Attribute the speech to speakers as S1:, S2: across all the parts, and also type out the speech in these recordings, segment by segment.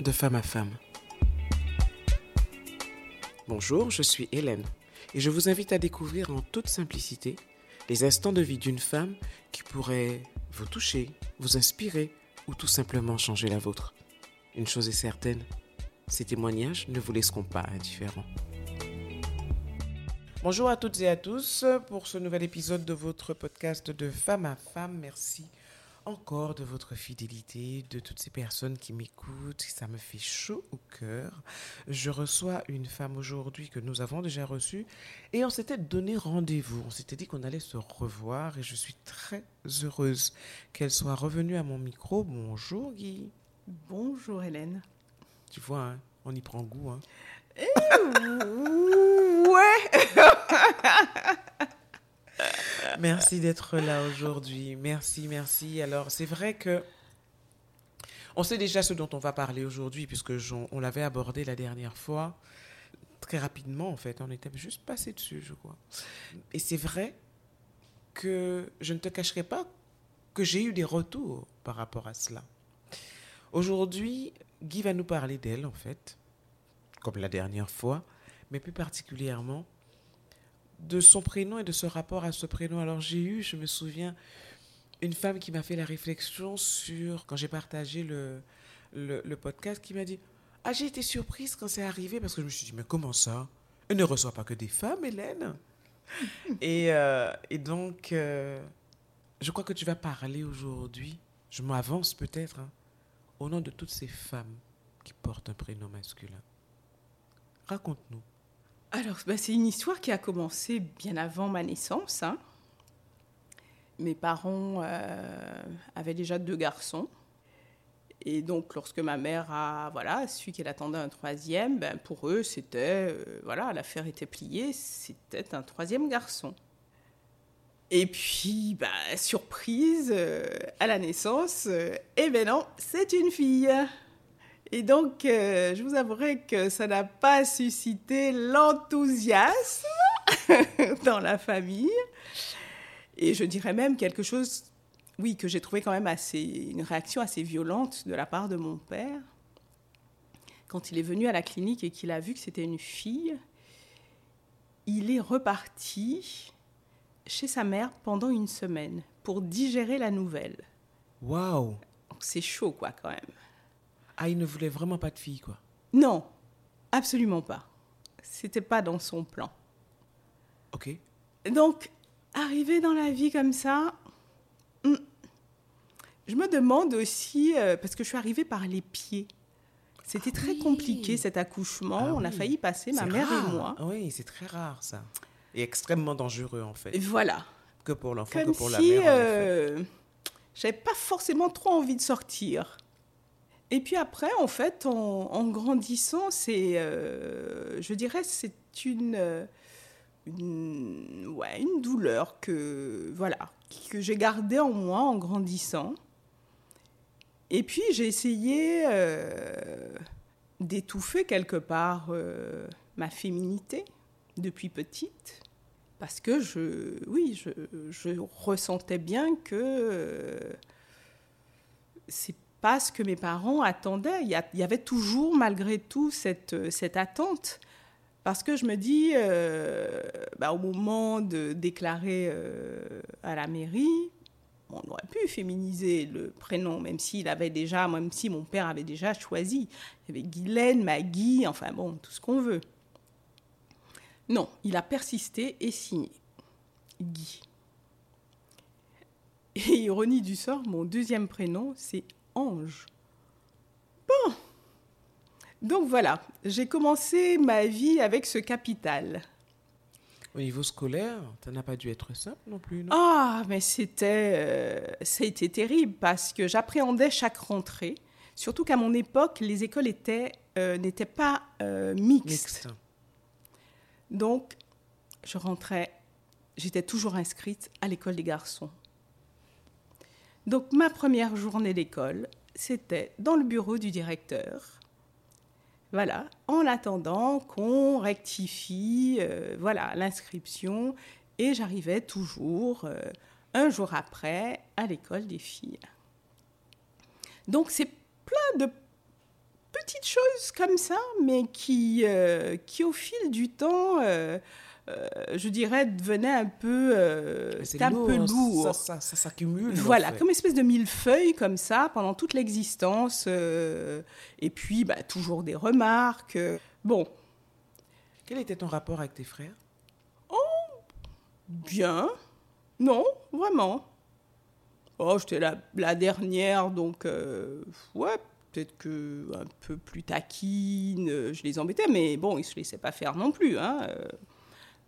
S1: de femme à femme. Bonjour, je suis Hélène et je vous invite à découvrir en toute simplicité les instants de vie d'une femme qui pourrait vous toucher, vous inspirer ou tout simplement changer la vôtre. Une chose est certaine, ces témoignages ne vous laisseront pas indifférents. Bonjour à toutes et à tous pour ce nouvel épisode de votre podcast de femme à femme. Merci encore de votre fidélité, de toutes ces personnes qui m'écoutent. Ça me fait chaud au cœur. Je reçois une femme aujourd'hui que nous avons déjà reçue et on s'était donné rendez-vous. On s'était dit qu'on allait se revoir et je suis très heureuse qu'elle soit revenue à mon micro. Bonjour Guy.
S2: Bonjour Hélène.
S1: Tu vois, hein, on y prend goût. Hein.
S2: ouais.
S1: Merci d'être là aujourd'hui. Merci, merci. Alors, c'est vrai que on sait déjà ce dont on va parler aujourd'hui, puisque on l'avait abordé la dernière fois, très rapidement en fait. On était juste passé dessus, je crois. Et c'est vrai que je ne te cacherai pas que j'ai eu des retours par rapport à cela. Aujourd'hui, Guy va nous parler d'elle, en fait, comme la dernière fois, mais plus particulièrement de son prénom et de ce rapport à ce prénom. Alors j'ai eu, je me souviens, une femme qui m'a fait la réflexion sur, quand j'ai partagé le, le, podcast, qui m'a dit, ah j'ai été surprise quand c'est arrivé, parce que je me suis dit, mais comment ça? Elle ne reçoit pas que des femmes, Hélène? Et, euh, et, donc, euh, je crois que tu vas parler aujourd'hui, je m'avance peut-être, hein, au nom de toutes ces femmes qui portent un prénom masculin. Raconte-nous.
S2: Alors, bah, c'est une histoire qui a commencé bien avant ma naissance. Hein. Mes parents euh, avaient déjà deux garçons. Et donc, lorsque ma mère a voilà, su qu'elle attendait un troisième, ben, pour eux, c'était, euh, voilà, l'affaire était pliée, c'était un troisième garçon. Et puis, bah, surprise, euh, à la naissance, eh ben non, c'est une fille. Et donc, euh, je vous avouerai que ça n'a pas suscité l'enthousiasme dans la famille. Et je dirais même quelque chose, oui, que j'ai trouvé quand même assez, une réaction assez violente de la part de mon père. Quand il est venu à la clinique et qu'il a vu que c'était une fille, il est reparti chez sa mère pendant une semaine pour digérer la nouvelle.
S1: Waouh
S2: C'est chaud, quoi, quand même.
S1: Ah, il ne voulait vraiment pas de fille, quoi.
S2: Non, absolument pas. C'était pas dans son plan.
S1: Ok.
S2: Donc, arriver dans la vie comme ça, hmm, je me demande aussi, euh, parce que je suis arrivée par les pieds. C'était très ah compliqué cet accouchement. Ah On a failli passer, ma mère et moi.
S1: Ah oui, c'est très rare ça. Et extrêmement dangereux en fait.
S2: voilà.
S1: Que pour l'enfant, que pour la mère. Euh,
S2: J'avais pas forcément trop envie de sortir. Et puis après, en fait, en, grandissant, c'est, euh, je dirais, c'est une, une, ouais, une douleur que, voilà, que j'ai gardée en moi en grandissant. Et puis j'ai essayé euh, d'étouffer quelque part euh, ma féminité depuis petite, parce que je, oui, je, je ressentais bien que c'est pas ce que mes parents attendaient. Il y, avait toujours, malgré tout, cette, euh, cette attente. Parce que je me dis, euh, bah, au moment de déclarer euh, à la mairie, on aurait pu féminiser le prénom, même s'il avait déjà, même si mon père avait déjà choisi. Il y avait Guylaine, Maggie, enfin bon, tout ce qu'on veut. Non, il a persisté et signé. Guy. Et ironie du sort, mon deuxième prénom, c'est ange. Bon. Donc voilà, j'ai commencé ma vie avec ce capital.
S1: Au niveau scolaire, ça n'a pas dû être simple non plus, non?
S2: Ah, mais c'était, euh, c'était terrible parce que j'appréhendais chaque rentrée. Surtout qu'à mon époque, les écoles étaient, euh, n'étaient pas euh, mixtes. Donc, je rentrais, j'étais toujours inscrite à l'école des garçons. Donc ma première journée d'école, c'était dans le bureau du directeur. Voilà, en attendant qu'on rectifie euh, voilà l'inscription et j'arrivais toujours euh, un jour après à l'école des filles. Donc c'est plein de petites choses comme ça, mais qui, euh, au fil du temps, je dirais, devenaient un peu, euh, un peu
S1: hein,
S2: lourd.
S1: Ça, ça, ça s'accumule. en
S2: Voilà,
S1: fait.
S2: comme une espèce de millefeuille comme ça pendant toute l'existence. euh, et puis, bah, toujours des remarques. euh. Bon,
S1: Quel était ton rapport avec tes frères?
S2: Bien. Non, vraiment. Oh, j'étais la, la dernière, donc euh, ouais, peut-être que un peu plus taquine, euh, je les embêtais, mais bon, ils se laissaient pas faire non plus. Hein, euh,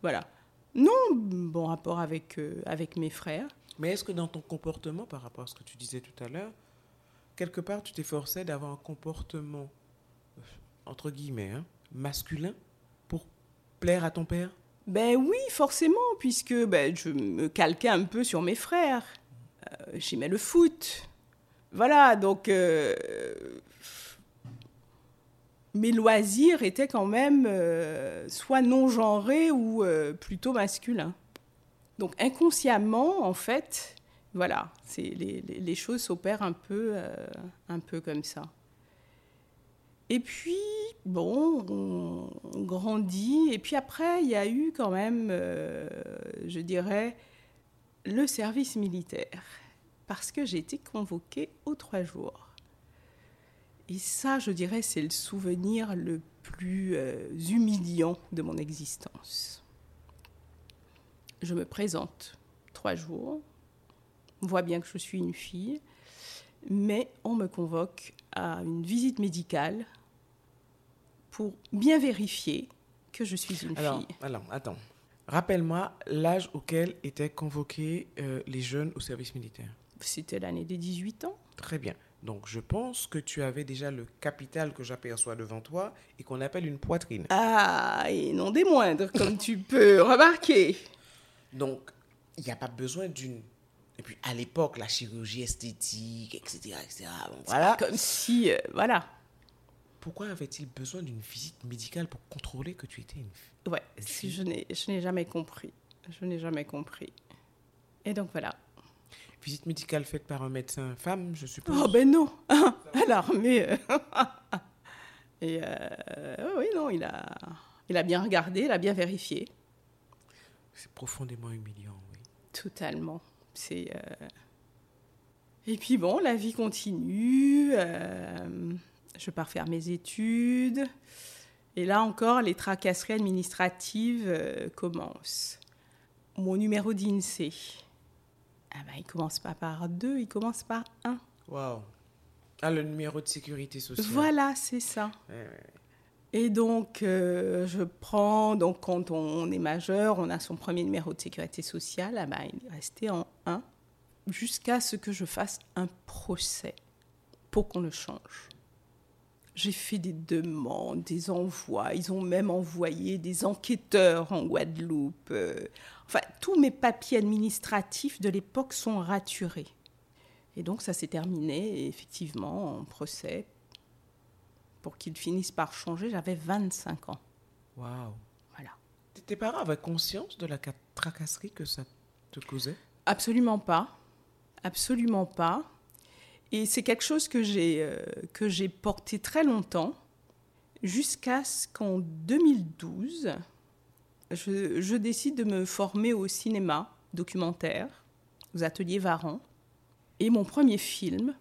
S2: voilà. Non, bon rapport avec, euh, avec mes frères.
S1: Mais est-ce que dans ton comportement, par rapport à ce que tu disais tout à l'heure, quelque part tu t'efforçais d'avoir un comportement, euh, entre guillemets, hein, masculin pour plaire à ton père?
S2: Ben oui, forcément, puisque ben, je me calquais un peu sur mes frères. Euh, J'aimais le foot. Voilà, donc euh, mes loisirs étaient quand même euh, soit non genrés ou euh, plutôt masculins. Donc inconsciemment, en fait, voilà, les, les- choses s'opèrent un peu, euh, un peu comme ça. Et puis, bon, on, on grandit. Et puis après, il y a eu quand même, je dirais, le service militaire. Parce que j'ai été convoquée aux trois jours. Et ça, je dirais, c'est le souvenir le plus euh, humiliant de mon existence. Je me présente trois jours. On voit bien que je suis une fille. Mais on me convoque à une visite médicale pour bien vérifier que je suis une
S1: Alors,
S2: fille.
S1: alors, attends. Rappelle-moi l'âge auquel étaient convoqués euh, les jeunes au service militaire.
S2: C'était l'année des 18 ans.
S1: Très bien. Donc, je pense que tu avais déjà le capital que j'aperçois devant toi et qu'on appelle une poitrine.
S2: Ah, et non des moindres, comme tu peux remarquer.
S1: Donc, il n'y a pas besoin d'une. Et puis, à l'époque, la chirurgie esthétique, etc., etc. Bon, voilà.
S2: Comme si, euh, voilà.
S1: Pourquoi avait-il besoin d'une visite médicale pour contrôler que tu étais une fille?
S2: Ouais, si je n'ai jamais compris. Je n'ai jamais compris. Et donc voilà.
S1: Visite médicale faite par un médecin femme, je suppose.
S2: Oh ben non, à l'armée. euh. Et euh, oh oui, non, il a, il a bien regardé, il a bien vérifié.
S1: C'est profondément humiliant, oui.
S2: Totalement. C'est. euh, Et puis bon, la vie continue. euh, Je pars faire mes études. Et là encore, les tracasseries administratives commencent. Mon numéro d'INSEE, ah ben, il commence pas par deux, il commence par un.
S1: Waouh. Ah, le numéro de sécurité sociale.
S2: Voilà, c'est ça.
S1: Ouais, ouais, ouais.
S2: Et donc, euh, je prends, donc quand on est majeur, on a son premier numéro de sécurité sociale, ah ben, il est resté en 1, jusqu'à ce que je fasse un procès pour qu'on le change. J'ai fait des demandes, des envois, ils ont même envoyé des enquêteurs en Guadeloupe. euh, enfin, tous mes papiers administratifs de l'époque sont raturés. Et donc, ça s'est terminé, et effectivement, en procès pour qu'ils finissent par changer, j'avais 25 ans.
S1: Waouh.
S2: Voilà.
S1: Tes- parents avaient conscience de la ca- tracasserie que ça te causait?
S2: Absolument pas. Absolument pas. Et c'est quelque chose que j'ai euh, que j'ai porté très longtemps, jusqu'à ce qu'en 2012, je, je décide de me former au cinéma documentaire, aux ateliers Varan. Et mon premier film,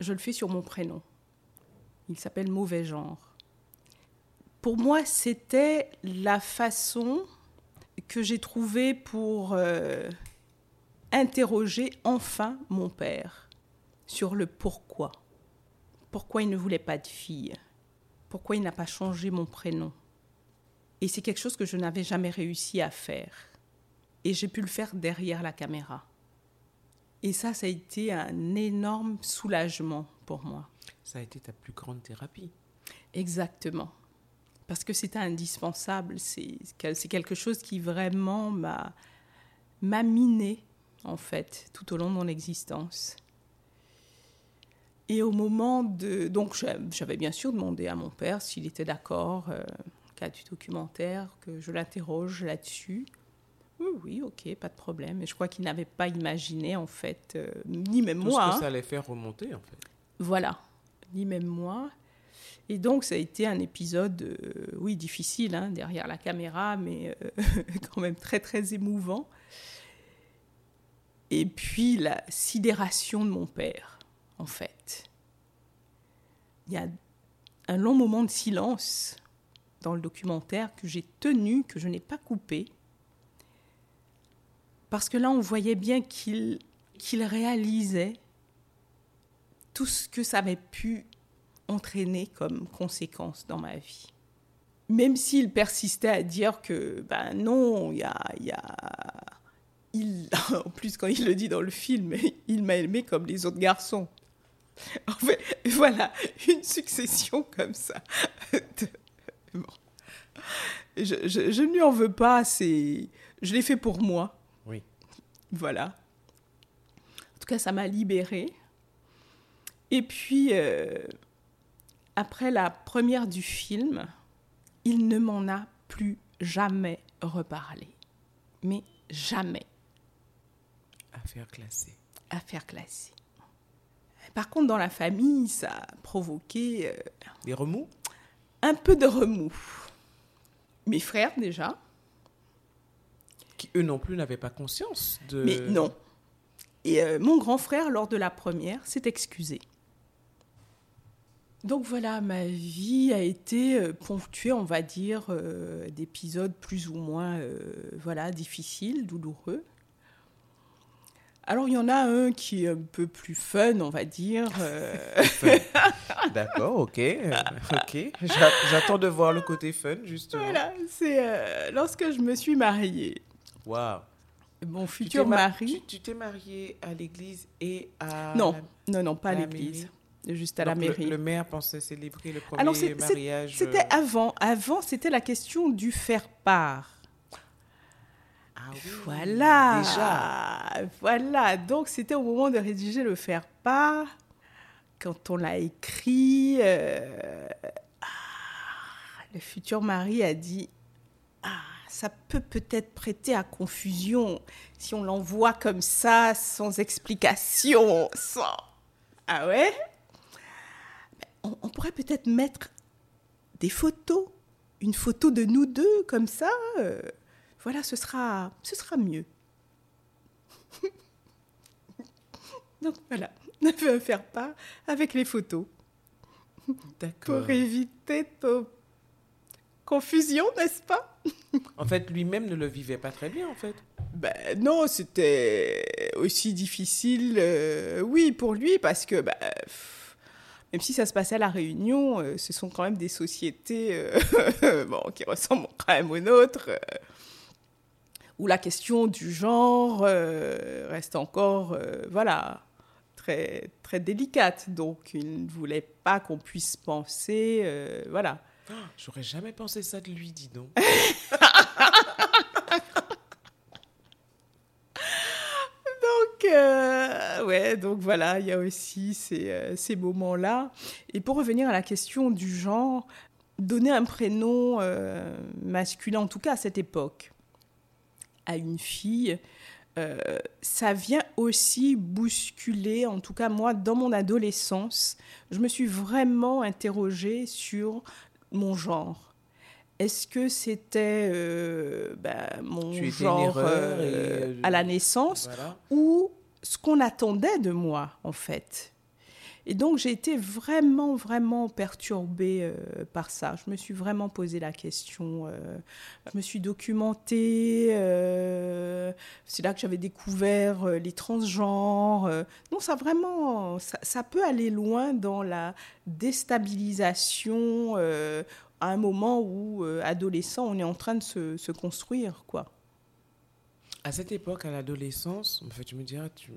S2: je le fais sur mon prénom. Il s'appelle Mauvais genre. Pour moi, c'était la façon que j'ai trouvée pour euh, interroger enfin mon père sur le pourquoi. Pourquoi il ne voulait pas de fille Pourquoi il n'a pas changé mon prénom Et c'est quelque chose que je n'avais jamais réussi à faire. Et j'ai pu le faire derrière la caméra. Et ça, ça a été un énorme soulagement pour moi.
S1: Ça a été ta plus grande thérapie.
S2: Exactement. Parce que c'était indispensable. C'est quelque chose qui vraiment m'a miné, en fait, tout au long de mon existence. Et au moment de... Donc, j'a- j'avais bien sûr demandé à mon père s'il était d'accord, euh, cas du documentaire, que je l'interroge là-dessus. Oui, oui, ok, pas de problème. Et je crois qu'il n'avait pas imaginé, en fait, euh, ni même
S1: Tout
S2: moi.
S1: ce que ça allait faire remonter, en fait.
S2: voilà, ni même moi. Et donc, ça a été un épisode, euh, oui, difficile, hein, derrière la caméra, mais euh, quand même très, très émouvant. Et puis, la sidération de mon père, en fait. Il y a un long moment de silence dans le documentaire que j'ai tenu, que je n'ai pas coupé. Parce que là, on voyait bien qu'il réalisait tout ce que ça avait pu entraîner comme conséquence dans ma vie. Même s'il persistait à dire que, ben non, il y a, y a... Il, en plus, quand il le dit dans le film, il m'a aimé comme les autres garçons. En fait, voilà, une succession comme ça. Bon. Je, je, je, ne lui en veux pas, c'est... Je l'ai fait pour moi.
S1: Oui.
S2: Voilà. En tout cas, ça m'a libérée. Et puis, euh, après la première du film, il ne m'en a plus jamais reparlé. Mais jamais.
S1: Affaire classée.
S2: Affaire classée. Par contre, dans la famille, ça a provoqué... Euh,
S1: Des remous?
S2: Un peu de remous. Mes frères, déjà.
S1: Qui, eux non plus, n'avaient pas conscience de...
S2: Mais non. Et euh, mon grand frère, lors de la première, s'est excusé. Donc voilà, ma vie a été euh, ponctuée, on va dire, euh, d'épisodes plus ou moins euh, voilà, difficiles, douloureux. Alors il y en a un qui est un peu plus fun, on va dire.
S1: D'accord, ok. ok. J'attends de voir le côté fun, justement.
S2: Voilà, c'est lorsque je me suis mariée.
S1: Waouh.
S2: Mon futur mari.
S1: Tu t'es mariée à l'église et à.
S2: Non, non, non, pas à l'église juste à
S1: Donc
S2: la mairie.
S1: Le, le, maire pensait célébrer le premier
S2: Alors
S1: mariage.
S2: C'était avant. Avant, c'était la question du faire part.
S1: Ah oui,
S2: voilà.
S1: Déjà.
S2: Voilà. Donc c'était au moment de rédiger le faire part. Quand on l'a écrit, euh, ah, le futur mari a dit Ah, ça peut peut-être prêter à confusion si on l'envoie comme ça, sans explication, sans. Ah ouais? On, on pourrait peut-être mettre des photos, une photo de nous deux comme ça. Euh, voilà, ce sera, ce sera mieux. Donc voilà, fait un faire part avec les photos.
S1: D'accord.
S2: Pour éviter toute confusion, n'est-ce pas?
S1: En fait, lui-même ne le vivait pas très bien, en fait.
S2: Ben non, c'était aussi difficile, euh, oui, pour lui, parce que ben, même si ça se passait à La Réunion, euh, ce sont quand même des sociétés euh, bon, qui ressemblent quand même aux nôtres, où la question du genre reste encore, voilà, très, très délicate. Donc, il ne voulait pas qu'on puisse penser, voilà.
S1: Oh, J'aurais jamais pensé ça de lui, dis donc.
S2: donc, euh, ouais, donc voilà, il y a aussi ces, euh, ces moments-là. Et pour revenir à la question du genre, donner un prénom euh, masculin, en tout cas à cette époque, à une fille, euh, ça vient aussi bousculer, en tout cas moi, dans mon adolescence, je me suis vraiment interrogée sur mon genre. Est-ce que c'était euh, ben, mon genre euh,
S1: et-
S2: à la naissance
S1: Voilà.
S2: ou ce qu'on attendait de moi, en fait? Et donc, j'ai été vraiment, vraiment perturbée euh, par ça. Je me suis vraiment posé la question. euh, je me suis documentée. euh, c'est là que j'avais découvert les transgenres. non, ça vraiment, ça, peut aller loin dans la déstabilisation à un moment où, adolescent, on est en train de se, construire, quoi.
S1: À cette époque, à l'adolescence, en fait, tu me diras, tu-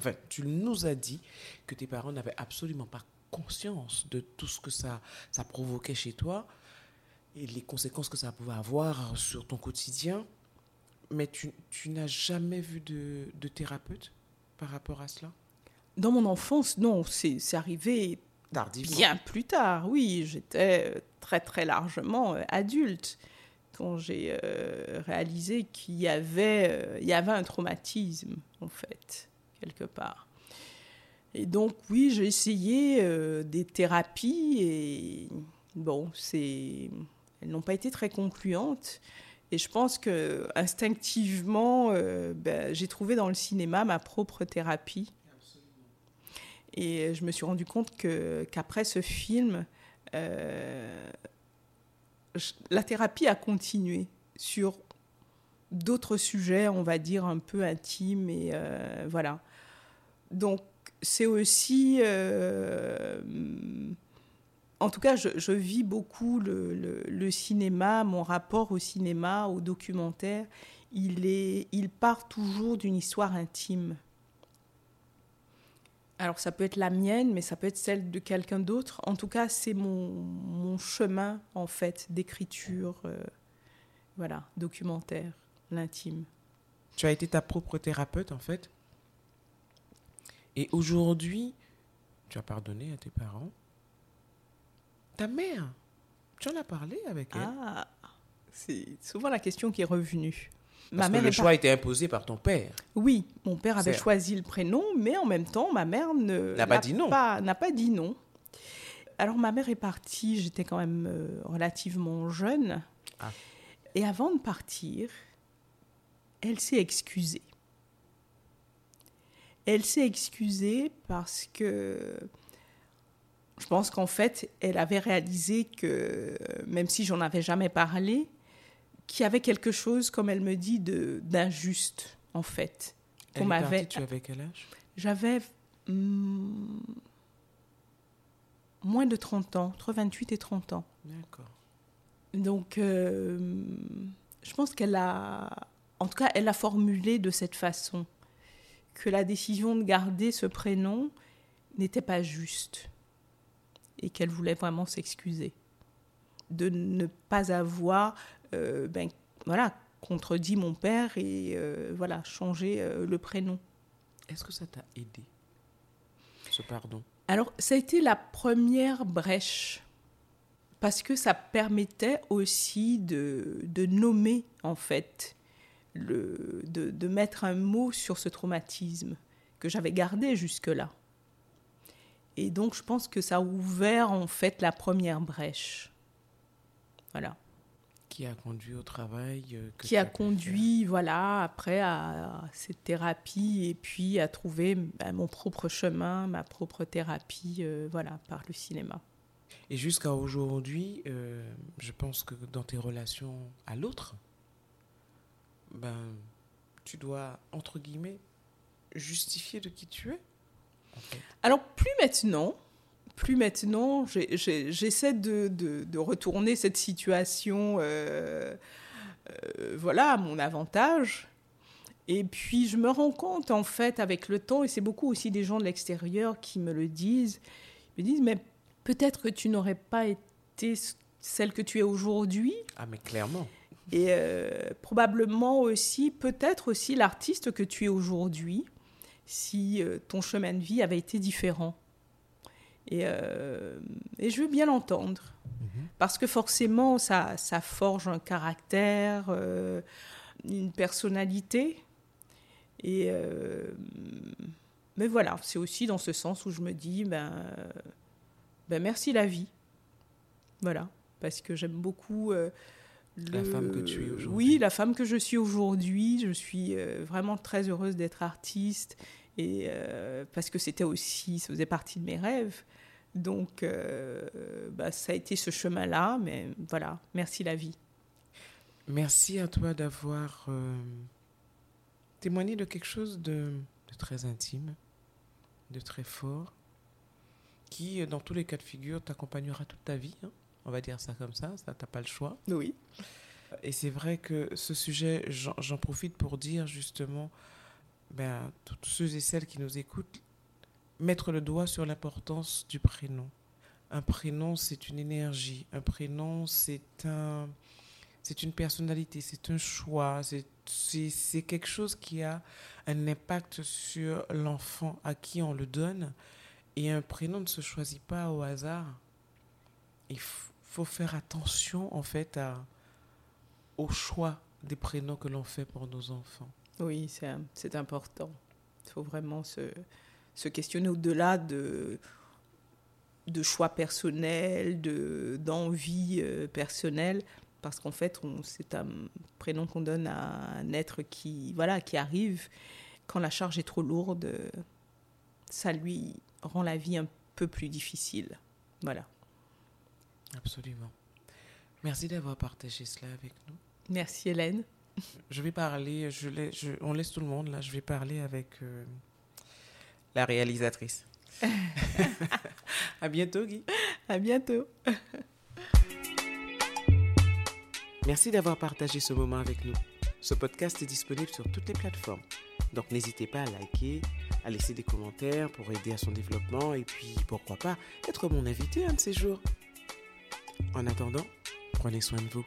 S1: enfin, tu nous as dit que tes parents n'avaient absolument pas conscience de tout ce que ça, ça provoquait chez toi et les conséquences que ça pouvait avoir sur ton quotidien. Mais tu, tu n'as jamais vu de, de thérapeute par rapport à cela?
S2: Dans mon enfance, non, c'est c'est arrivé
S1: Tardivement.
S2: Bien plus tard, oui, j'étais euh, très très largement euh, adulte quand j'ai euh, réalisé qu'il y avait, euh, il y avait un traumatisme, en fait, quelque part. Et donc, oui, j'ai essayé euh, des thérapies et bon, elles n'ont pas été très concluantes. Et je pense que instinctivement, euh, ben, j'ai trouvé dans le cinéma ma propre thérapie. Et je me suis rendu compte qu'après ce film, euh, la thérapie a continué sur d'autres sujets, on va dire un peu intimes et voilà. Donc c'est aussi, euh, en tout cas, je, vis beaucoup le, cinéma, mon rapport au cinéma, au documentaire. Il, est, il part toujours d'une histoire intime. Alors ça peut être la mienne, mais ça peut être celle de quelqu'un d'autre. En tout cas, c'est mon, chemin en fait d'écriture, euh, voilà, documentaire, l'intime.
S1: Tu as été ta propre thérapeute en fait? Et aujourd'hui, tu as pardonné à tes parents? Ta mère, tu en as parlé avec elle?
S2: Ah, c'est souvent la question qui est revenue.
S1: Parce ma que le choix a été imposé par ton père.
S2: Oui, mon père avait choisi le prénom, mais en même temps, ma mère n'a pas dit non. N'a pas dit non. Alors ma mère est partie, j'étais quand même euh, relativement jeune. Ah. Et avant de partir, elle s'est excusée. Elle s'est excusée parce que je pense qu'en fait, elle avait réalisé que, même si j'en avais jamais parlé, qu'il y avait quelque chose, comme elle me dit, d'injuste, en fait.
S1: Elle est partie, tu avais quel âge?
S2: J'avais hmm, moins de 30 ans, entre 28 et 30 ans.
S1: D'accord.
S2: Donc, euh, je pense qu'elle a, en tout cas, elle a formulé de cette façon que la décision de garder ce prénom n'était pas juste et qu'elle voulait vraiment s'excuser de ne pas avoir euh, ben, voilà contredit mon père et euh, voilà changé euh, le prénom.
S1: Est-ce que ça t'a aidé ce pardon?
S2: Alors ça a été la première brèche parce que ça permettait aussi de, de nommer en fait le, de, mettre un mot sur ce traumatisme que j'avais gardé jusque-là. Et donc, je pense que ça a ouvert en fait la première brèche. Voilà.
S1: Qui a conduit au travail euh,
S2: Qui a conduit, voilà, après à, cette thérapie et puis à trouver ben, mon propre chemin, ma propre thérapie, euh, voilà, par le cinéma.
S1: Et jusqu'à aujourd'hui, euh, je pense que dans tes relations à l'autre, ben, tu dois, entre guillemets, justifier de qui tu es.
S2: Alors, plus maintenant, plus maintenant, j'essaie de, de, retourner cette situation, euh, euh, voilà, à mon avantage. Et puis, je me rends compte, en fait, avec le temps, et c'est beaucoup aussi des gens de l'extérieur qui me le disent, ils me disent, mais peut-être que tu n'aurais pas été celle que tu es aujourd'hui.
S1: Ah, mais clairement.
S2: Et euh, probablement aussi, peut-être aussi l'artiste que tu es aujourd'hui, si euh, ton chemin de vie avait été différent. Et, euh, et je veux bien l'entendre, mhm. parce que forcément, ça, ça forge un caractère, une personnalité. Et, mais voilà, c'est aussi dans ce sens où je me dis, ben, ben merci la vie. Voilà, parce que j'aime beaucoup
S1: la femme que tu es aujourd'hui.
S2: Oui, la femme que je suis aujourd'hui. Je suis euh, vraiment très heureuse d'être artiste et euh, parce que c'était aussi, ça faisait partie de mes rêves. Donc, euh, bah, ça a été ce chemin-là, mais voilà, merci la vie.
S1: Merci à toi d'avoir témoigné de quelque chose de, très intime, de très fort, qui, dans tous les cas de figure, t'accompagnera toute ta vie. Hein. On va dire ça comme ça, ça t'as pas le choix.
S2: Oui.
S1: Et c'est vrai que ce sujet, j'en profite pour dire justement, ben, tous ceux et celles qui nous écoutent, mettre le doigt sur l'importance du prénom. Un prénom, c'est une énergie. Un prénom, c'est un, c'est une personnalité, c'est un choix, c'est quelque chose qui a un impact sur l'enfant à qui on le donne. Et un prénom ne se choisit pas au hasard. Il faut faire attention en fait à, au choix des prénoms que l'on fait pour nos enfants.
S2: Oui, c'est important. Il faut vraiment se, se questionner au-delà de, de choix personnels, de, d'envie euh, personnelle, parce qu'en fait, c'est un prénom qu'on donne à un être qui, voilà, qui arrive. Quand la charge est trop lourde, ça lui rend la vie un peu plus difficile. Voilà.
S1: Absolument. Merci d'avoir partagé cela avec nous.
S2: Merci Hélène.
S1: Je vais parler, je, je on laisse tout le monde là, je vais parler avec euh, la réalisatrice. à bientôt Guy.
S2: À bientôt.
S1: Merci d'avoir partagé ce moment avec nous. Ce podcast est disponible sur toutes les plateformes. Donc n'hésitez pas à liker, à laisser des commentaires pour aider à son développement et puis pourquoi pas être mon invité un de ces jours. En attendant, prenez soin de vous.